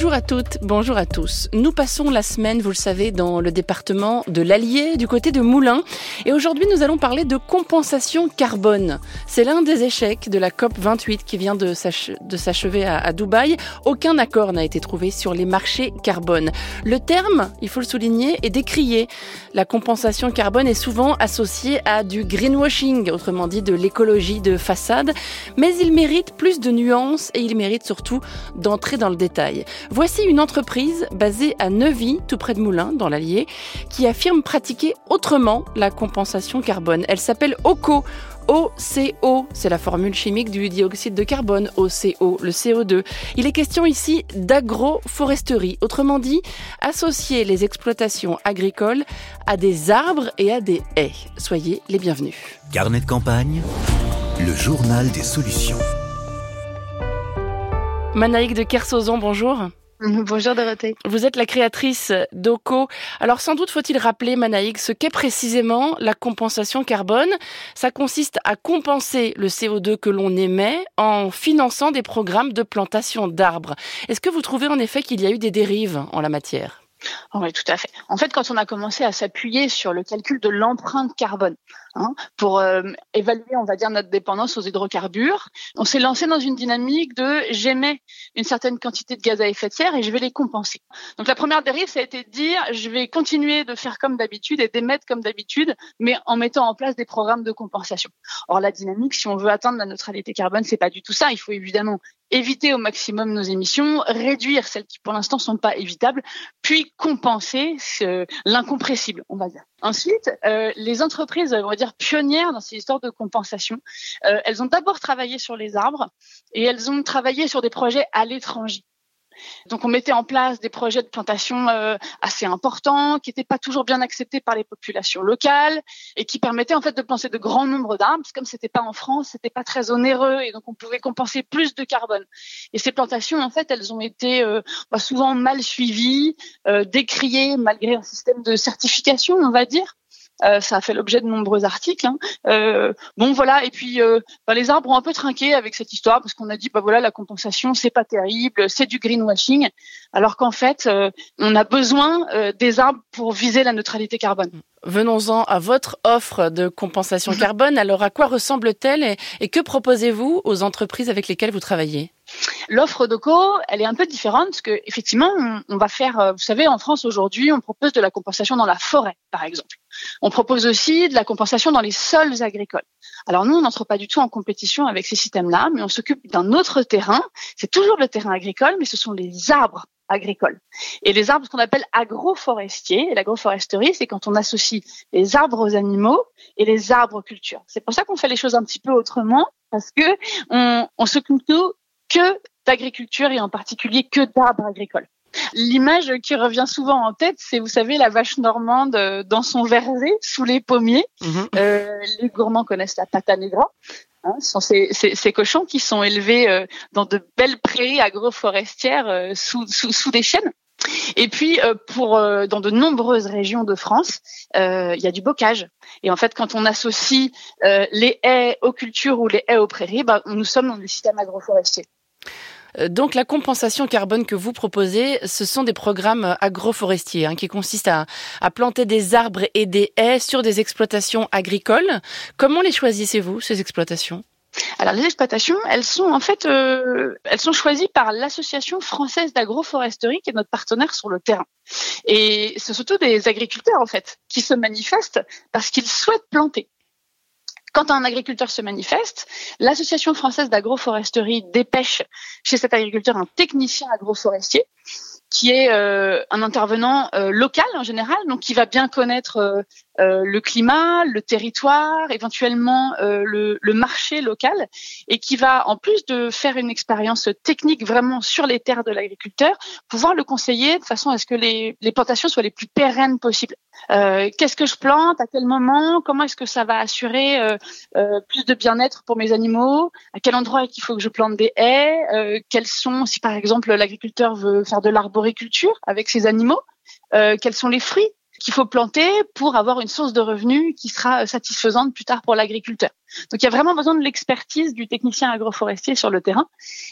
Bonjour à toutes, bonjour à tous. Nous passons la semaine, vous le savez, dans le département de l'Allier, du côté de Moulins. Et aujourd'hui, nous allons parler de compensation carbone. C'est l'un des échecs de la COP 28 qui vient de s'achever à, Dubaï. Aucun accord n'a été trouvé sur les marchés carbone. Le terme, il faut le souligner, est décrié. La compensation carbone est souvent associée à du greenwashing, autrement dit de l'écologie de façade. Mais il mérite plus de nuances et il mérite surtout d'entrer dans le détail. Voici une entreprise basée à Neuvy, tout près de Moulins, dans l'Allier, qui affirme pratiquer autrement la compensation carbone. Elle s'appelle OCO. OCO, c'est la formule chimique du dioxyde de carbone, OCO, le CO2. Il est question ici d'agroforesterie, autrement dit, associer les exploitations agricoles à des arbres et à des haies. Soyez les bienvenus. Carnet de campagne, le journal des solutions. Manaïque de Kersozon, bonjour. Bonjour Dorothée. Vous êtes la créatrice d'OCO. Alors sans doute faut-il rappeler, Manaïque, ce qu'est précisément la compensation carbone. Ça consiste à compenser le CO2 que l'on émet en finançant des programmes de plantation d'arbres. Est-ce que vous trouvez en effet qu'il y a eu des dérives en la matière? Oui, tout à fait. En fait, quand on a commencé à s'appuyer sur le calcul de l'empreinte carbone hein, pour euh, évaluer, on va dire, notre dépendance aux hydrocarbures, on s'est lancé dans une dynamique de j'émets une certaine quantité de gaz à effet de serre et je vais les compenser. Donc la première dérive, ça a été de dire je vais continuer de faire comme d'habitude et d'émettre comme d'habitude, mais en mettant en place des programmes de compensation. Or la dynamique, si on veut atteindre la neutralité carbone, c'est pas du tout ça. Il faut évidemment éviter au maximum nos émissions, réduire celles qui pour l'instant sont pas évitables, puis compenser l'incompressible, on va dire. Ensuite, euh, les entreprises, on va dire pionnières dans ces histoires de compensation, euh, elles ont d'abord travaillé sur les arbres et elles ont travaillé sur des projets à l'étranger. Donc on mettait en place des projets de plantation euh, assez importants, qui n'étaient pas toujours bien acceptés par les populations locales et qui permettaient en fait de planter de grands nombres d'arbres. Comme c'était pas en France, c'était pas très onéreux et donc on pouvait compenser plus de carbone. Et ces plantations en fait, elles ont été euh, bah, souvent mal suivies, euh, décriées malgré un système de certification, on va dire. Euh, ça a fait l'objet de nombreux articles. Hein. Euh, bon voilà, et puis euh, bah, les arbres ont un peu trinqué avec cette histoire parce qu'on a dit bah voilà la compensation c'est pas terrible, c'est du greenwashing, alors qu'en fait on a besoin des arbres pour viser la neutralité carbone. Venons-en à votre offre de compensation carbone. Alors, à quoi ressemble-t-elle et, que proposez-vous aux entreprises avec lesquelles vous travaillez? L'offre d'OCO, elle est un peu différente parce que effectivement, on, va faire, vous savez, en France aujourd'hui, on propose de la compensation dans la forêt, par exemple. On propose aussi de la compensation dans les sols agricoles. Alors nous, on n'entre pas du tout en compétition avec ces systèmes-là, mais on s'occupe d'un autre terrain. C'est toujours le terrain agricole, mais ce sont les arbres agricoles. Et les arbres, ce qu'on appelle agroforestiers, et l'agroforesterie, c'est quand on associe les arbres aux animaux et les arbres aux cultures. C'est pour ça qu'on fait les choses un petit peu autrement, parce que on, on s'occupe que d'agriculture et en particulier que d'arbres agricoles. L'image qui revient souvent en tête, c'est, vous savez, la vache normande euh, dans son verger, sous les pommiers. Mhm. Euh, les gourmands connaissent la pata negra. Hein, ce sont ces, ces, ces, cochons qui sont élevés euh, dans de belles prairies agroforestières euh, sous, sous, sous, des chênes. Et puis, pour dans de nombreuses régions de France, il y a du bocage. Et en fait, quand on associe les haies aux cultures ou les haies aux prairies, bah, nous sommes dans le système agroforestier. Euh, donc la compensation carbone que vous proposez, ce sont des programmes agroforestiers hein, qui consistent à, planter des arbres et des haies sur des exploitations agricoles. Comment les choisissez-vous, ces exploitations? Alors les exploitations, elles sont en fait, euh, elles sont choisies par l'association française d'agroforesterie qui est notre partenaire sur le terrain. Et c'est surtout des agriculteurs en fait qui se manifestent parce qu'ils souhaitent planter. Quand un agriculteur se manifeste, l'Association française d'agroforesterie dépêche chez cet agriculteur un technicien agroforestier qui est euh, un intervenant euh, local en général, donc qui va bien connaître euh, euh, le climat, le territoire, éventuellement euh, le, marché local, et qui va, en plus de faire une expérience technique vraiment sur les terres de l'agriculteur, pouvoir le conseiller de façon à ce que les, plantations soient les plus pérennes possibles. Euh, Qu'est-ce que je plante À quel moment Comment est-ce que ça va assurer plus de bien-être pour mes animaux À quel endroit est-ce qu'il faut que je plante des haies Quels sont, si par exemple l'agriculteur veut faire de l'arboriculture avec ses animaux, quels sont les fruits qu'il faut planter pour avoir une source de revenus qui sera satisfaisante plus tard pour l'agriculteur. Donc il y a vraiment besoin de l'expertise du technicien agroforestier sur le terrain.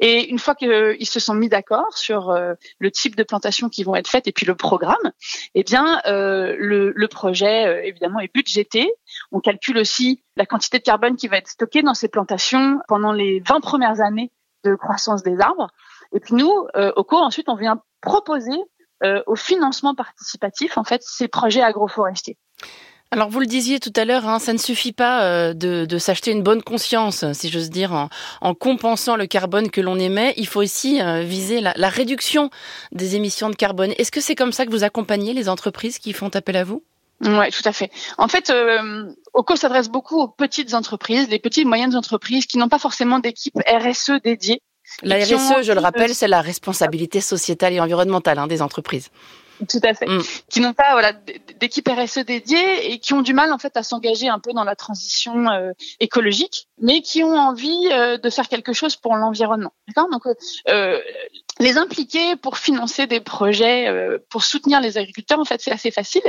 Et une fois qu'ils se sont mis d'accord sur euh, le type de plantation qui vont être faites et puis le programme, eh bien euh, le, le, projet euh, évidemment est budgété. On calcule aussi la quantité de carbone qui va être stockée dans ces plantations pendant les 20 premières années de croissance des arbres. Et puis nous, au cours, ensuite, on vient proposer au financement participatif en fait ces projets agroforestiers. Alors vous le disiez tout à l'heure, hein, ça ne suffit pas euh, de, s'acheter une bonne conscience, si j'ose dire, en, compensant le carbone que l'on émet. Il faut aussi euh, viser la, réduction des émissions de carbone. Est-ce que c'est comme ça que vous accompagnez les entreprises qui font appel à vous? Oui, tout à fait. En fait, euh, OCO s'adresse beaucoup aux petites entreprises, les petites et moyennes entreprises qui n'ont pas forcément d'équipe RSE dédiée. La RSE, je le rappelle, c'est la responsabilité sociétale et environnementale hein, des entreprises. Tout à fait. Mm. Qui n'ont pas voilà d'équipe RSE dédiée et qui ont du mal en fait à s'engager un peu dans la transition euh, écologique, mais qui ont envie euh, de faire quelque chose pour l'environnement. D'accord? Donc euh, les impliquer pour financer des projets, euh, pour soutenir les agriculteurs, en fait, c'est assez facile.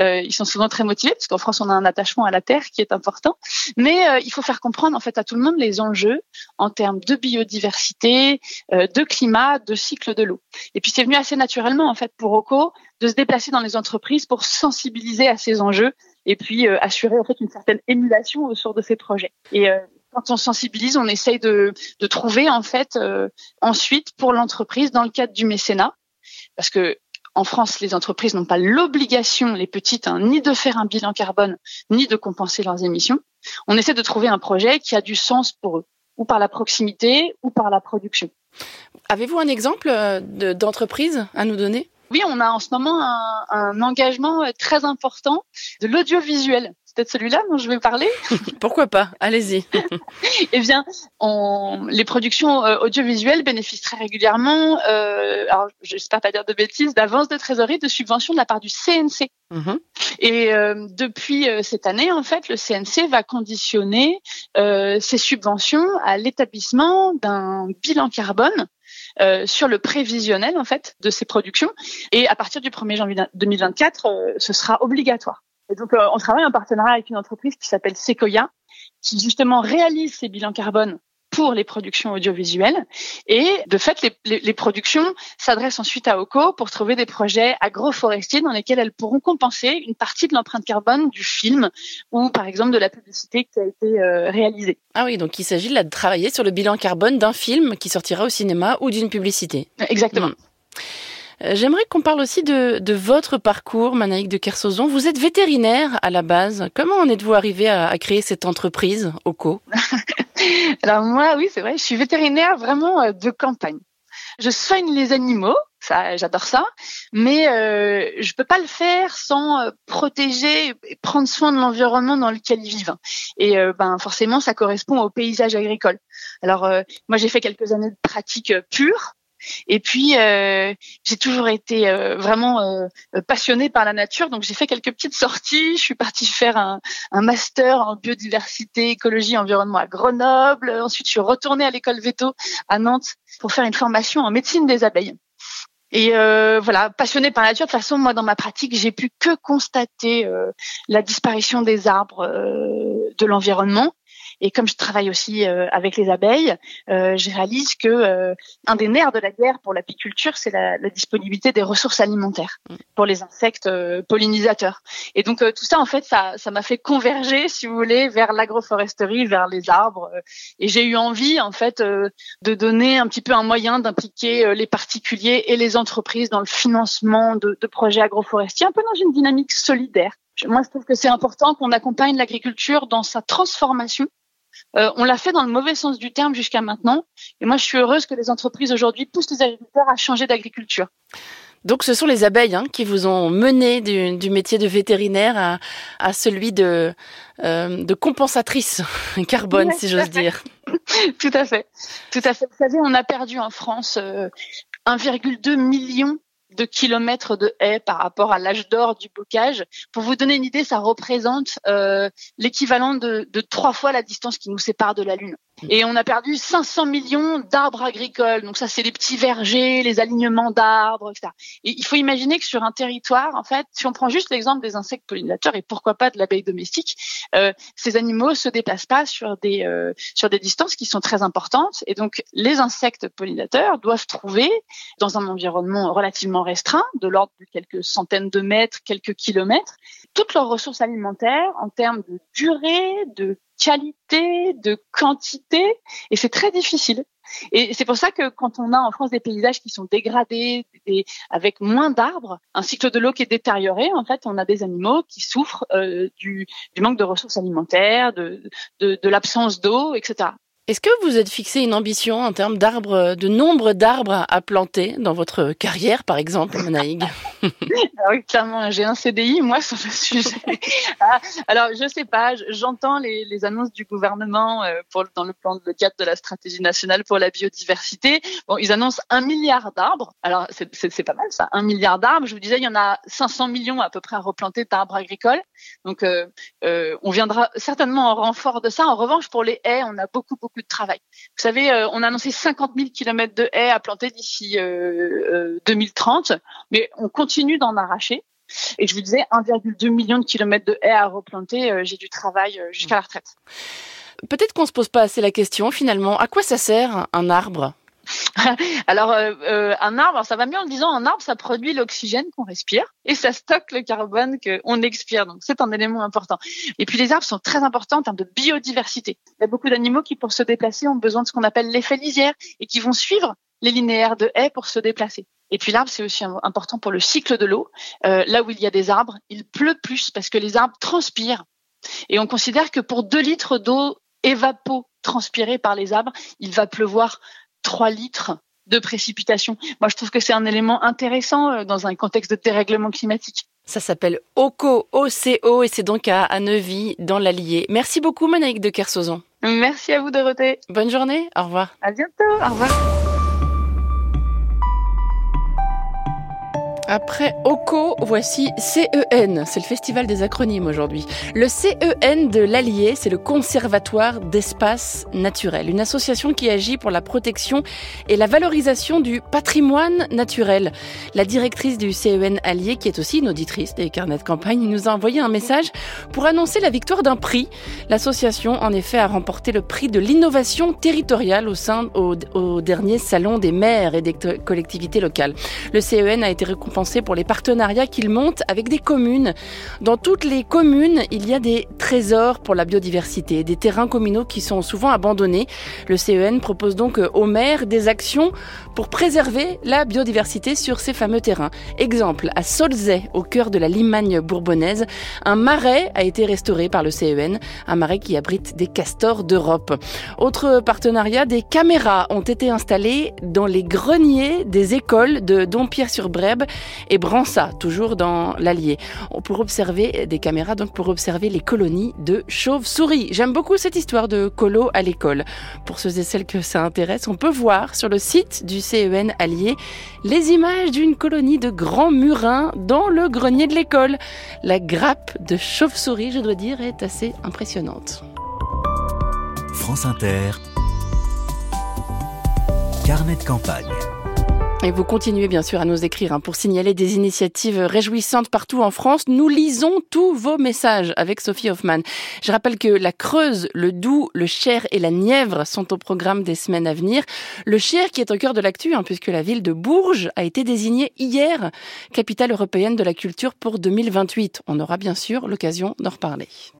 Euh, ils sont souvent très motivés parce qu'en France, on a un attachement à la terre qui est important. Mais euh, il faut faire comprendre en fait à tout le monde les enjeux en termes de biodiversité, de climat, de cycle de l'eau. Et puis c'est venu assez naturellement en fait pour Oco de se déplacer dans les entreprises pour sensibiliser à ces enjeux et puis assurer en fait une certaine émulation autour de ces projets. Et quand on sensibilise, on essaye de, de trouver en fait euh, ensuite pour l'entreprise dans le cadre du mécénat, parce que en France, les entreprises n'ont pas l'obligation, les petites, hein, ni de faire un bilan carbone, ni de compenser leurs émissions. On essaie de trouver un projet qui a du sens pour eux, ou par la proximité, ou par la production. Avez-vous un exemple euh, d'entreprise à nous donner? Oui, on a en ce moment un, un engagement très important de l'audiovisuel peut-être celui-là dont je vais parler. Pourquoi pas Allez-y. eh bien, on, les productions euh, audiovisuelles bénéficient très régulièrement, euh, alors j'espère pas dire de bêtises, d'avance de trésorerie, de subventions de la part du CNC. Mhm. Et euh, depuis euh, cette année, en fait, le CNC va conditionner ses subventions à l'établissement d'un bilan carbone euh, sur le prévisionnel en fait de ces productions. Et à partir du 1er janvier 2024, euh, ce sera obligatoire. Et donc, euh, on travaille en partenariat avec une entreprise qui s'appelle Sequoia, qui justement réalise ces bilans carbone pour les productions audiovisuelles. Et de fait, les, les, productions s'adressent ensuite à OCO pour trouver des projets agroforestiers dans lesquels elles pourront compenser une partie de l'empreinte carbone du film ou par exemple de la publicité qui a été euh, réalisée. Ah oui, donc il s'agit là de travailler sur le bilan carbone d'un film qui sortira au cinéma ou d'une publicité. Exactement. Hmm. Euh, j'aimerais qu'on parle aussi de, de, votre parcours, Manaïque de Kersozon. Vous êtes vétérinaire à la base. Comment en êtes-vous arrivé à, créer cette entreprise, OCO? Alors moi, oui, c'est vrai, je suis vétérinaire vraiment euh, de campagne. Je soigne les animaux, ça, j'adore ça, mais euh, je peux pas le faire sans euh, protéger et prendre soin de l'environnement dans lequel ils vivent. Et ben forcément, ça correspond au paysage agricole. Alors moi, j'ai fait quelques années de pratique pure, et puis, euh, j'ai toujours été euh, vraiment euh, passionnée par la nature, donc j'ai fait quelques petites sorties. Je suis partie faire un, un, master en biodiversité, écologie, environnement à Grenoble. Ensuite, je suis retournée à l'école Veto à Nantes pour faire une formation en médecine des abeilles. Et euh, voilà, passionnée par la nature. De toute façon, moi, dans ma pratique, j'ai pu que constater la disparition des arbres de l'environnement et comme je travaille aussi euh, avec les abeilles, euh, je réalise que euh, un des nerfs de la guerre pour l'apiculture, c'est la, la, disponibilité des ressources alimentaires mm. pour les insectes pollinisateurs. Et donc tout ça, en fait, ça, ça m'a fait converger, si vous voulez, vers l'agroforesterie, vers les arbres. et j'ai eu envie, en fait, de donner un petit peu un moyen d'impliquer les particuliers et les entreprises dans le financement de, de projets agroforestiers, un peu dans une dynamique solidaire. Moi, je trouve que c'est important qu'on accompagne l'agriculture dans sa transformation euh, on l'a fait dans le mauvais sens du terme jusqu'à maintenant. Et moi, je suis heureuse que les entreprises aujourd'hui poussent les agriculteurs à changer d'agriculture. Donc, ce sont les abeilles hein, qui vous ont mené du, métier de vétérinaire à, celui de, euh, de compensatrice carbone, si j'ose dire. Tout à fait. Tout à fait. Vous savez, on a perdu en France 1,2 euh, million de kilomètres de haies par rapport à l'âge d'or du bocage. Pour vous donner une idée, ça représente euh, l'équivalent de, trois fois la distance qui nous sépare de la Lune. Et on a perdu 500 millions d'arbres agricoles. Donc ça, c'est les petits vergers, les alignements d'arbres, etc. Et il faut imaginer que sur un territoire, en fait, si on prend juste l'exemple des insectes pollinisateurs et pourquoi pas de l'abeille domestique, euh, ces animaux se déplacent pas sur des euh, sur des distances qui sont très importantes. Et donc les insectes pollinisateurs doivent trouver dans un environnement relativement restreint, de l'ordre de quelques centaines de mètres, quelques kilomètres, toutes leurs ressources alimentaires en termes de durée, de qualité, de quantité, et c'est très difficile. Et c'est pour ça que quand on a en France des paysages qui sont dégradés, avec moins d'arbres, un cycle de l'eau qui est détérioré, en fait, on a des animaux qui souffrent euh, du, manque de ressources alimentaires, de l'absence d'eau, etc. Est-ce que vous êtes fixé une ambition en termes d'arbres, de nombre d'arbres à planter dans votre carrière, par exemple, Manaïg? Ah Oui, clairement, j'ai un CDI, moi, sur le sujet. Ah, alors, je sais pas, j'entends les, annonces du gouvernement euh, dans le plan de cadre de la stratégie nationale pour la biodiversité. Bon, ils annoncent un milliard d'arbres. Alors, c'est pas mal, ça, un milliard d'arbres. Je vous disais, il y en a 500 millions à peu près à replanter d'arbres agricoles. Donc, euh, euh, on viendra certainement en renfort de ça. En revanche, pour les haies, on a beaucoup, beaucoup de travail. Vous savez, euh, on a annoncé 50 000 kilomètres de haies à planter d'ici 2030, euh, euh, mais on continue d'en arracher. Et je vous disais, 1,2 million de kilomètres de haies à replanter. J'ai du travail jusqu'à la retraite. Peut-être qu'on se pose pas assez la question finalement. À quoi ça sert un arbre? alors, euh, euh, un arbre, ça va mieux en disant, un arbre, ça produit l'oxygène qu'on respire et ça stocke le carbone qu'on expire. Donc, c'est un élément important. Et puis, les arbres sont très importants en termes de biodiversité. Il y a beaucoup d'animaux qui, pour se déplacer, ont besoin de ce qu'on appelle l'effet lisière et qui vont suivre les linéaires de haies pour se déplacer. Et puis l'arbre, c'est aussi important pour le cycle de l'eau. Euh, là où il y a des arbres, il pleut plus parce que les arbres transpirent. Et on considère que pour 2 litres d'eau évapo-transpirée par les arbres, il va pleuvoir 3 litres de précipitations. Moi, je trouve que c'est un élément intéressant euh, dans un contexte de dérèglement climatique. Ça s'appelle OCO, OCO, et c'est donc à, à Neuvy, dans l'Allier. Merci beaucoup, Manaïque de Kersozon. Merci à vous, Dorothée. Bonne journée, au revoir. À bientôt, au revoir. Après OCO, voici CEN. C'est le festival des acronymes aujourd'hui. Le CEN de l'Allier, c'est le Conservatoire d'espace naturel, une association qui agit pour la protection et la valorisation du patrimoine naturel. La directrice du CEN Allier, qui est aussi une auditrice des carnets de campagne, nous a envoyé un message pour annoncer la victoire d'un prix. L'association, en effet, a remporté le prix de l'innovation territoriale au sein au, au dernier salon des maires et des collectivités locales. Le CEN a été récompensé pour les partenariats qu'il monte avec des communes. Dans toutes les communes, il y a des trésors pour la biodiversité, des terrains communaux qui sont souvent abandonnés. Le CEN propose donc aux maires des actions pour préserver la biodiversité sur ces fameux terrains. Exemple, à Solzay, au cœur de la Limagne bourbonnaise, un marais a été restauré par le CEN, un marais qui abrite des castors d'Europe. Autre partenariat, des caméras ont été installées dans les greniers des écoles de Dompierre-sur-Brèbe et Brança, toujours dans l'Allier, pour observer des caméras, donc pour observer les colonies de chauves-souris. J'aime beaucoup cette histoire de colo à l'école. Pour ceux et celles que ça intéresse, on peut voir sur le site du CEN Allier les images d'une colonie de grands murins dans le grenier de l'école. La grappe de chauves-souris, je dois dire, est assez impressionnante. France Inter, carnet de campagne. Et vous continuez bien sûr à nous écrire hein, pour signaler des initiatives réjouissantes partout en France. Nous lisons tous vos messages avec Sophie Hoffman. Je rappelle que la Creuse, le Doubs, le Cher et la Nièvre sont au programme des semaines à venir. Le Cher qui est au cœur de l'actu hein, puisque la ville de Bourges a été désignée hier capitale européenne de la culture pour 2028. On aura bien sûr l'occasion d'en reparler.